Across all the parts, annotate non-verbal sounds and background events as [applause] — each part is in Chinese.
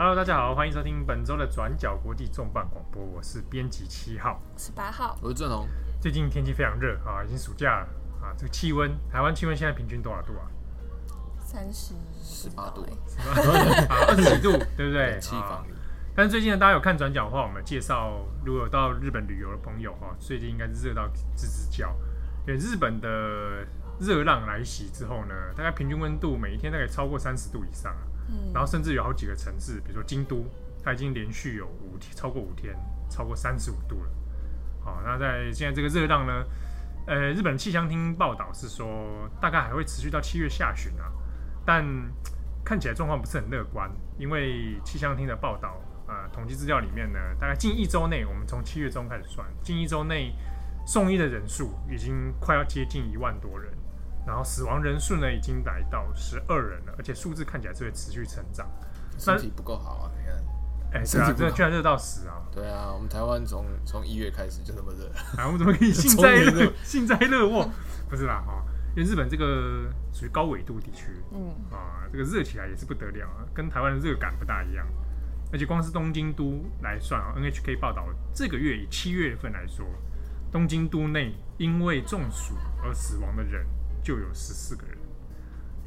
Hello，大家好，欢迎收听本周的转角国际重磅广播，我是编辑七号，十八号，我是郑红。最近天气非常热啊，已经暑假了啊，这个气温，台湾气温现在平均多少度啊？三十十八度，二十几度，[laughs] 对不对？气房里。但是最近呢，大家有看转角的话，我们介绍如果有到日本旅游的朋友哈，最近应该是热到吱吱叫，因为日本的热浪来袭之后呢，大概平均温度每一天大概超过三十度以上啊，然后甚至有好几个城市，比如说京都，它已经连续有五天超过五天超过三十五度了。好，那在现在这个热浪呢，呃，日本气象厅报道是说，大概还会持续到七月下旬啊，但看起来状况不是很乐观，因为气象厅的报道。呃，统计资料里面呢，大概近一周内，我们从七月中开始算，近一周内送医的人数已经快要接近一万多人，然后死亡人数呢已经来到十二人了，而且数字看起来是会持续成长。身体不够好啊，你看，哎、欸，对啊，这居然热到死啊！对啊，我们台湾从从一月开始就这么热，[laughs] 啊，我们怎么可以幸灾乐 [laughs] 幸灾乐祸？不是啦，哈，因为日本这个属于高纬度地区，嗯啊，这个热起来也是不得了啊，跟台湾的热感不大一样。而且光是东京都来算啊，NHK 报道这个月以七月份来说，东京都内因为中暑而死亡的人就有十四个人，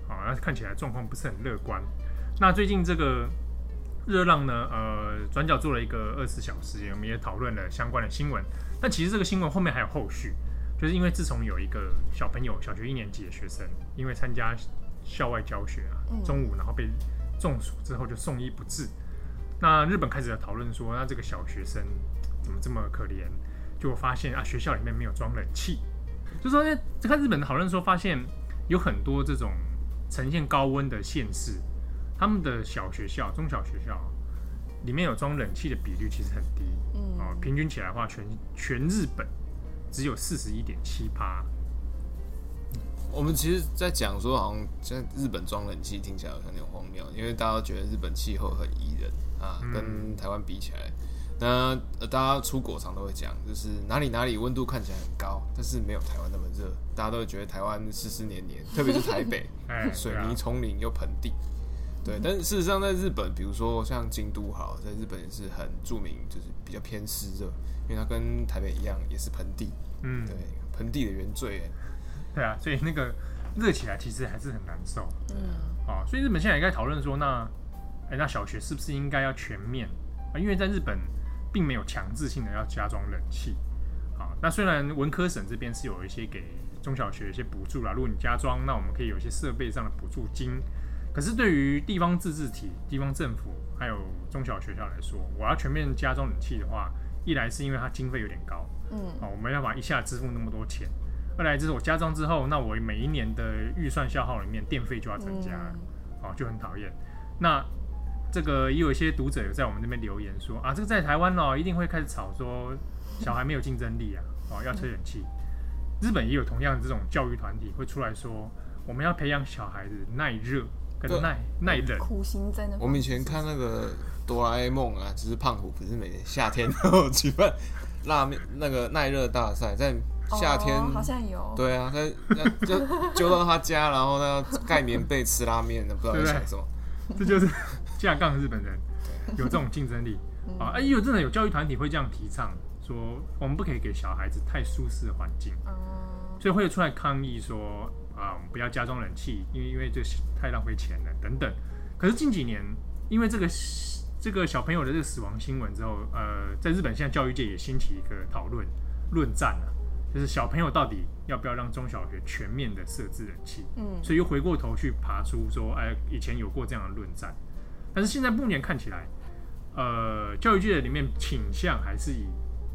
啊，那看起来状况不是很乐观。那最近这个热浪呢，呃，转角做了一个二十四小时，我们也讨论了相关的新闻。但其实这个新闻后面还有后续，就是因为自从有一个小朋友，小学一年级的学生，因为参加校外教学啊，中午然后被中暑之后就送医不治。那日本开始在讨论说，那这个小学生怎么这么可怜？就发现啊，学校里面没有装冷气。就说呢，就看日本的讨论说，发现有很多这种呈现高温的县市，他们的小学校、中小学校里面有装冷气的比率其实很低。嗯，啊，平均起来的话，全全日本只有四十一点七趴。我们其实，在讲说，好像在日本装冷气听起来好像有点荒谬，因为大家都觉得日本气候很宜人。啊，跟台湾比起来，那大家出国常都会讲，就是哪里哪里温度看起来很高，但是没有台湾那么热。大家都会觉得台湾湿湿黏黏，特别是台北，[laughs] 水泥丛林又盆地。对，但是事实上在日本，比如说像京都，好，在日本也是很著名，就是比较偏湿热，因为它跟台北一样，也是盆地。嗯，对，盆地的原罪。[laughs] 对啊，所以那个热起来其实还是很难受。嗯，啊，所以日本现在也在讨论说，那。哎，那小学是不是应该要全面啊？因为在日本并没有强制性的要加装冷气。好，那虽然文科省这边是有一些给中小学一些补助啦，如果你加装，那我们可以有一些设备上的补助金。可是对于地方自治体、地方政府还有中小学校来说，我要全面加装冷气的话，一来是因为它经费有点高，嗯，好，我没办法一下支付那么多钱；二来就是我加装之后，那我每一年的预算消耗里面电费就要增加，哦，就很讨厌。那这个也有一些读者有在我们那边留言说啊，这个在台湾哦，一定会开始吵说小孩没有竞争力啊，哦，要吹冷气。日本也有同样的这种教育团体会出来说，我们要培养小孩子耐热跟耐耐冷。苦行僧的。我们以前看那个哆啦 A 梦啊，就是胖虎不是每年夏天都举办拉面那个耐热大赛，在夏天、哦、好像有。对啊，他就揪到他家，然后呢盖棉被吃拉面，不知道在想什么。这就是。架杠日本人有这种竞争力 [laughs] 啊！哎，有真的有教育团体会这样提倡，说我们不可以给小孩子太舒适的环境，所以会出来抗议说啊，我们不要加装冷气，因为因为这太浪费钱了等等。可是近几年，因为这个这个小朋友的这个死亡新闻之后，呃，在日本现在教育界也兴起一个讨论论战了，就是小朋友到底要不要让中小学全面的设置冷气？嗯，所以又回过头去爬出说，哎，以前有过这样的论战。但是现在目前看起来，呃，教育界里面倾向还是以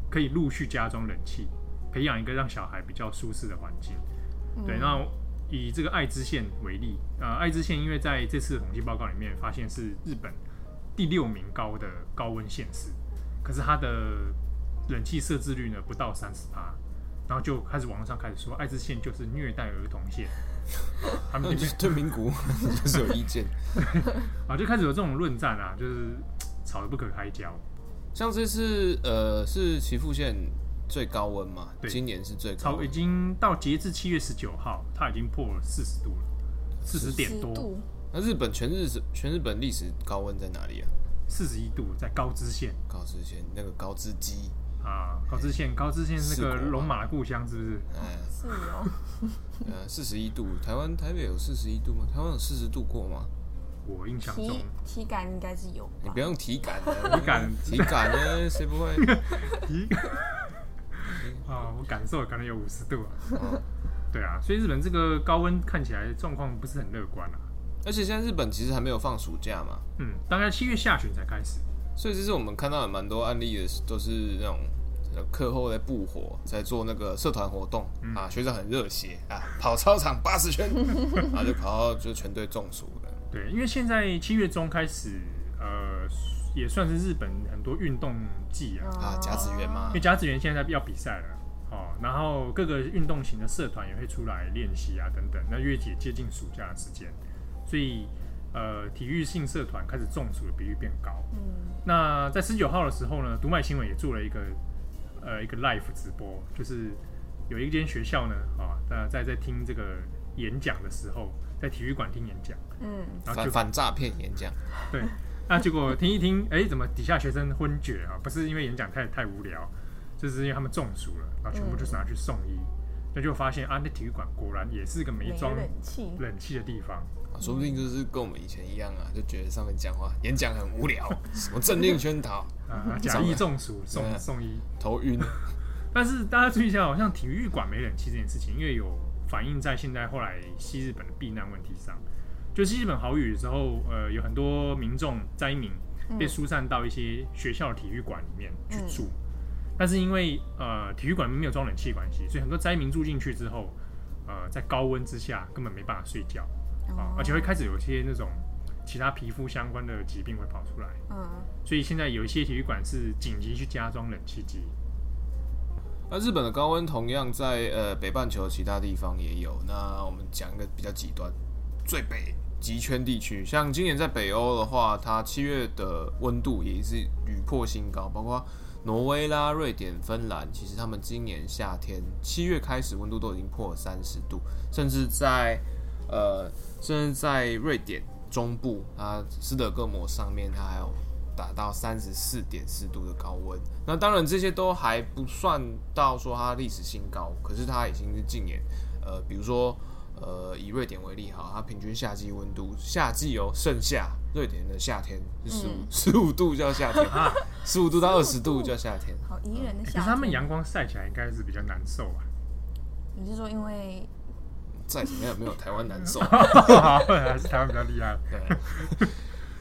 可以陆续加装冷气，培养一个让小孩比较舒适的环境。嗯、对，那以这个爱知县为例，呃，爱知县因为在这次的统计报告里面发现是日本第六名高的高温县市，可是它的冷气设置率呢不到三十趴，然后就开始网络上开始说爱知县就是虐待儿童县。[laughs] 他们对名古 [laughs] 就是有意见，[laughs] 啊，就开始有这种论战啊，就是吵得不可开交。像这次呃，是岐阜县最高温嘛？对，今年是最高，已经到截至七月十九号，它已经破了四十度了，四十点多。那日本全日全日本历史高温在哪里啊？四十一度，在高知县。高知县那个高知鸡啊，高知县，高知县那个龙马的故乡，是不是？哎，是哦。呃，四十一度，台湾台北有四十一度吗？台湾有四十度过吗？我印象中，体体感应该是有。你不用体感的，体感体感呢？谁不会？[laughs] 体感啊，我感受可能有五十度啊。对啊，所以日本这个高温看起来状况不是很乐观啊。而且现在日本其实还没有放暑假嘛，嗯，大概七月下旬才开始。所以这是我们看到的蛮多案例的，都是那种课后在布火，在做那个社团活动、嗯、啊，学长很热血啊，跑操场八十圈，然 [laughs] 后就跑到就全队中暑了。对，因为现在七月中开始，呃，也算是日本很多运动季啊，啊，甲子园嘛，因为甲子园现在要比赛了。哦，然后各个运动型的社团也会出来练习啊，等等。那越接接近暑假的时间，所以呃，体育性社团开始中暑的比率变高。嗯，那在十九号的时候呢，读卖新闻也做了一个呃一个 live 直播，就是有一间学校呢，啊，那在在听这个演讲的时候，在体育馆听演讲，嗯，然后就反反诈骗演讲，对，那结果听一听，哎，怎么底下学生昏厥啊？不是因为演讲太太无聊。就是因为他们中暑了，然后全部就是拿去送医，那、嗯、就发现啊，那体育馆果然也是一个没装冷气冷气的地方，啊，说不定就是跟我们以前一样啊，就觉得上面讲话演讲很无聊，什么政令宣 [laughs] 导啊，假意中暑送送医头晕。[laughs] 但是大家注意一下，好像体育馆没冷气这件事情，因为有反映在现在后来西日本的避难问题上，就西日本豪雨的时候，呃，有很多民众灾民被疏散到一些学校的体育馆里面去住。嗯但是因为呃体育馆没有装冷气关系，所以很多灾民住进去之后，呃在高温之下根本没办法睡觉啊，哦、而且会开始有一些那种其他皮肤相关的疾病会跑出来。嗯，所以现在有一些体育馆是紧急去加装冷气机。那日本的高温同样在呃北半球其他地方也有。那我们讲一个比较极端，最北极圈地区，像今年在北欧的话，它七月的温度也是屡破新高，包括。挪威啦、瑞典、芬兰，其实他们今年夏天七月开始温度都已经破三十度，甚至在呃，甚至在瑞典中部啊，斯德哥尔摩上面，它还有达到三十四点四度的高温。那当然这些都还不算到说它历史新高，可是它已经是近年呃，比如说。呃，以瑞典为例，哈，它平均夏季温度，夏季哦，盛夏，瑞典的夏天是十五十五度叫夏天，十五度到二十度叫夏天，好宜人的夏天。可是他们阳光晒起来应该是比较难受吧？你是说因为再怎么样没有台湾难受？[laughs] 还是台湾比较厉害？对，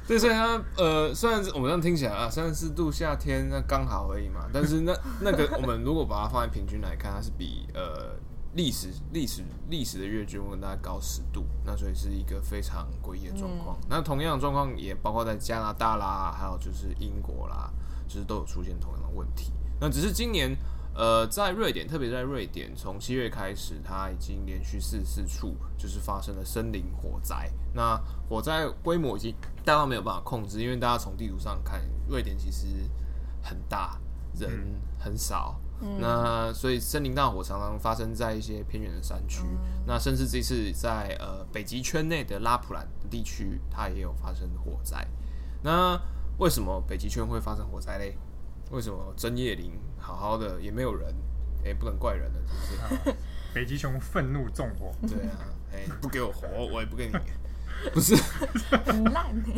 对，所以它呃，虽然我们这样听起来啊，三十四度夏天那刚好而已嘛，但是那那个我们如果把它放在平均来看，它是比呃。历史历史历史的月均温大概高十度，那所以是一个非常诡异的状况。嗯、那同样的状况也包括在加拿大啦，还有就是英国啦，就是都有出现同样的问题。那只是今年，呃，在瑞典，特别在瑞典，从七月开始，它已经连续四四处就是发生了森林火灾。那火灾规模已经大到没有办法控制，因为大家从地图上看，瑞典其实很大，人很少。那所以森林大火常常发生在一些偏远的山区，嗯、那甚至这次在呃北极圈内的拉普兰地区，它也有发生火灾。那为什么北极圈会发生火灾嘞？为什么针叶林好好的也没有人？哎、欸，不能怪人了，就是北极熊愤怒纵火。对啊，哎、欸，不给我活，我也不给你。[laughs] 不是很烂 [laughs] 呢？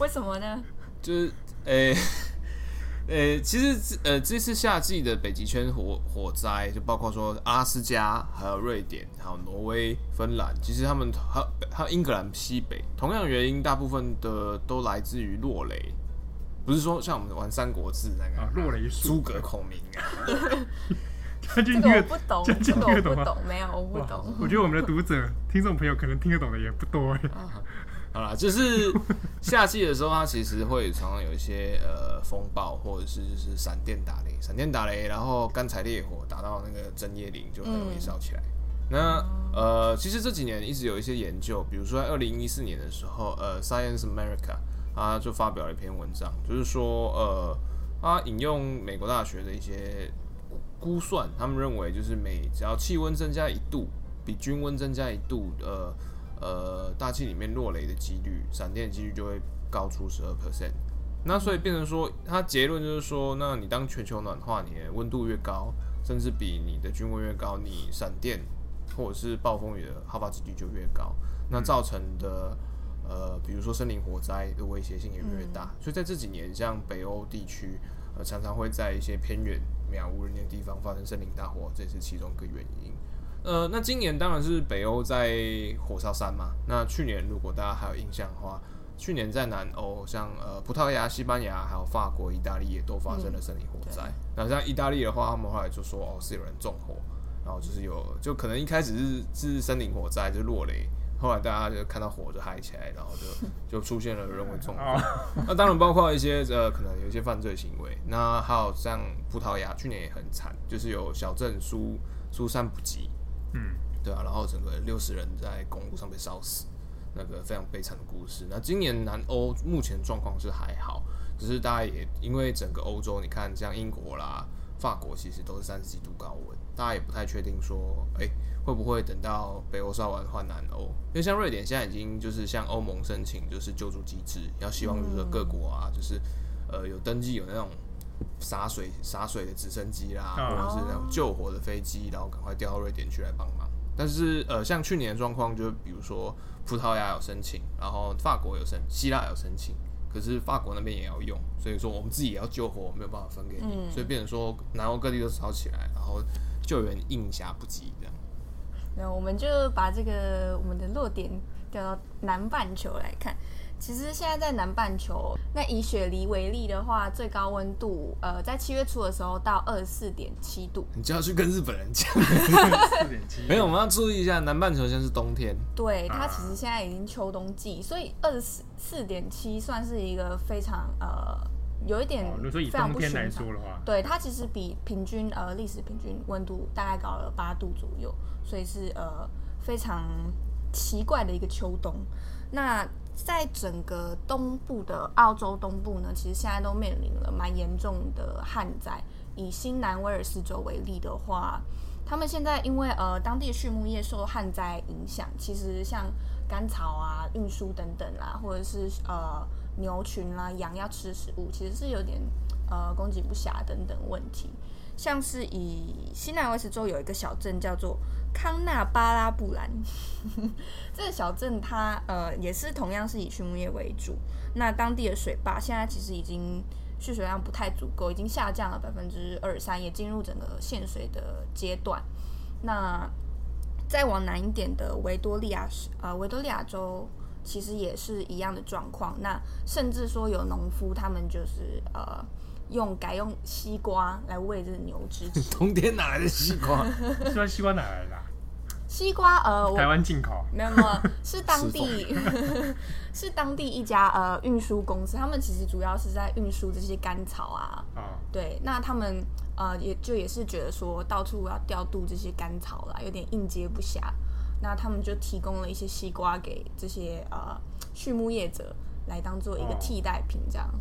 为什么呢？就是哎。欸呃、欸，其实呃，这次夏季的北极圈火火灾，就包括说阿斯加、还有瑞典、还有挪威、芬兰，其实他们还还有英格兰西北，同样原因，大部分的都来自于落雷，不是说像我们玩三国志那个啊，落雷诸葛孔明啊。[laughs] 这个我不懂，这个我不懂，没有，我不懂。我觉得我们的读者、听众朋友可能听得懂的也不多哎。[laughs] 好啦，就是 [laughs] 夏季的时候，它其实会常常有一些呃风暴，或者是就是闪电打雷，闪电打雷，然后干柴烈火打到那个针叶林，就很容易烧起来。嗯、那呃，其实这几年一直有一些研究，比如说在二零一四年的时候，呃，Science America 他就发表了一篇文章，就是说呃，他引用美国大学的一些估算，他们认为就是每只要气温增加一度，比均温增加一度，呃。呃，大气里面落雷的几率、闪电几率就会高出十二 percent。那所以变成说，他结论就是说，那你当全球暖化，你的温度越高，甚至比你的均温越高，你闪电或者是暴风雨的好发几率就越高，那造成的呃，比如说森林火灾的威胁性也越，越大。所以在这几年，像北欧地区，呃，常常会在一些偏远、渺无人烟的地方发生森林大火，这也是其中一个原因。呃，那今年当然是北欧在火烧山嘛。那去年如果大家还有印象的话，去年在南欧，像呃葡萄牙、西班牙、还有法国、意大利也都发生了森林火灾。嗯、那像意大利的话，他们后来就说哦是有人纵火，然后就是有就可能一开始是是森林火灾就落雷，后来大家就看到火就嗨起来，然后就 [laughs] 就出现了人为纵火。[laughs] 那当然包括一些呃可能有一些犯罪行为。那还有像葡萄牙去年也很惨，就是有小镇疏疏散不及。嗯，对啊，然后整个六十人在公路上被烧死，那个非常悲惨的故事。那今年南欧目前状况是还好，只是大家也因为整个欧洲，你看像英国啦、法国，其实都是三十几度高温，大家也不太确定说，哎，会不会等到北欧烧完换南欧？因为像瑞典现在已经就是向欧盟申请就是救助机制，要希望就是各国啊，就是呃有登记有那种。洒水洒水的直升机啦，或者是那种救火的飞机，然后赶快调到瑞典去来帮忙。但是呃，像去年的状况，就比如说葡萄牙有申请，然后法国有申，希腊有申请，可是法国那边也要用，所以说我们自己也要救火，没有办法分给你，嗯、所以变成说南欧各地都烧起来，然后救援应暇不及这样。那我们就把这个我们的落点调到南半球来看。其实现在在南半球，那以雪梨为例的话，最高温度呃，在七月初的时候到二十四点七度。你就要去跟日本人讲，没有，我们要注意一下，南半球现在是冬天。对，它其实现在已经秋冬季，所以二十四四点七算是一个非常呃有一点非常不寻常。对，它其实比平均呃历史平均温度大概高了八度左右，所以是呃非常奇怪的一个秋冬。那在整个东部的澳洲东部呢，其实现在都面临了蛮严重的旱灾。以新南威尔士州为例的话，他们现在因为呃当地畜牧业受旱灾影响，其实像干草啊、运输等等啦，或者是呃牛群啦、羊要吃食物，其实是有点呃供给不暇等等问题。像是以新南威尔士州有一个小镇叫做康纳巴拉布兰，[laughs] 这个小镇它呃也是同样是以畜牧业为主。那当地的水坝现在其实已经蓄水量不太足够，已经下降了百分之二三，也进入整个限水的阶段。那再往南一点的维多利亚呃维多利亚州其实也是一样的状况。那甚至说有农夫他们就是呃。用改用西瓜来喂这个牛只。[laughs] 冬天哪来的西瓜？[laughs] 西瓜西瓜哪来的？西瓜呃，台湾进口。没有没有，[laughs] 是当地是当地一家呃运输公司，他们其实主要是在运输这些甘草啊。哦、对，那他们呃也就也是觉得说到处要调度这些甘草啦，有点应接不暇。那他们就提供了一些西瓜给这些呃畜牧业者来当做一个替代品，这样。哦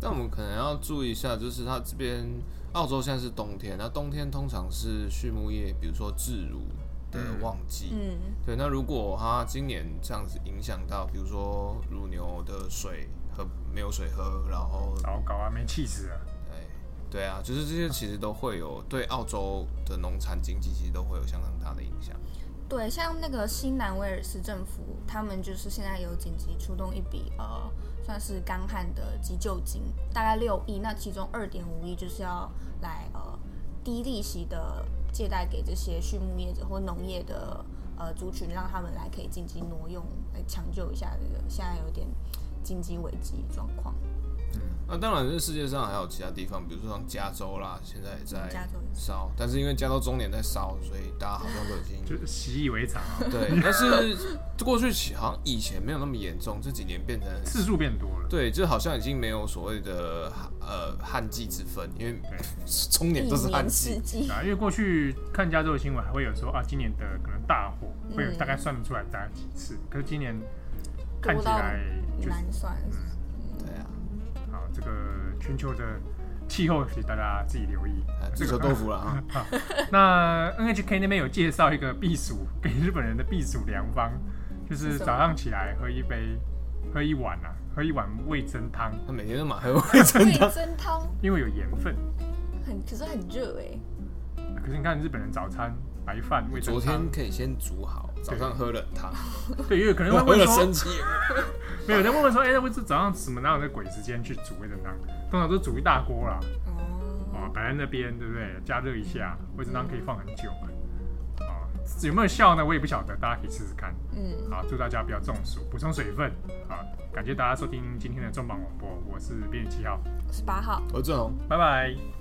但我们可能要注意一下，就是它这边澳洲现在是冬天，那冬天通常是畜牧业，比如说置乳的旺季。嗯，对。那如果它今年这样子影响到，比如说乳牛的水喝没有水喝，然后糟糕啊，没气死啊。对，对啊，就是这些其实都会有对澳洲的农产经济其实都会有相当大的影响。对，像那个新南威尔士政府，他们就是现在有紧急出动一笔呃，算是干旱的急救金，大概六亿。那其中二点五亿就是要来呃低利息的借贷给这些畜牧业者或农业的呃族群，让他们来可以紧急挪用来抢救一下这个现在有点经济危机状况。嗯，那当然，这世界上还有其他地方，比如说像加州啦，现在也在烧，但是因为加州终年在烧，所以大家好像都已经就习以为常。对，[laughs] 但是过去好像以前没有那么严重，这几年变成次数变多了。对，就好像已经没有所谓的呃旱季之分，因为终 [laughs] 年都是旱季啊。因为过去看加州的新闻，还会有说啊，今年的可能大火会有大概算得出来大概几次，可是今年看起来难算。这个全球的气候，请大家自己留意。自求多福了啊！[laughs] 那 NHK 那边有介绍一个避暑给日本人的避暑良方，[laughs] 就是早上起来喝一杯喝一碗啊，喝一碗味噌汤。他每天都嘛喝味噌汤，味噌汤，因为有盐分。很，可是很热哎。可是你看日本人早餐白饭味噌汤，昨天可以先煮好，早上喝冷汤。对，因为可能会问说，生气。没有人问问说，哎、欸，为什么早上什么哪有那鬼时间去煮味噌汤？通常都煮一大锅啦。哦，摆在那边，对不对？加热一下，味噌汤可以放很久。有没有效呢？我也不晓得，大家可以试试看。嗯，好，祝大家不要中暑，补充水分。好，感谢大家收听今天的重磅广播，我是编辑七号，我是八号，我是郑宏，拜拜。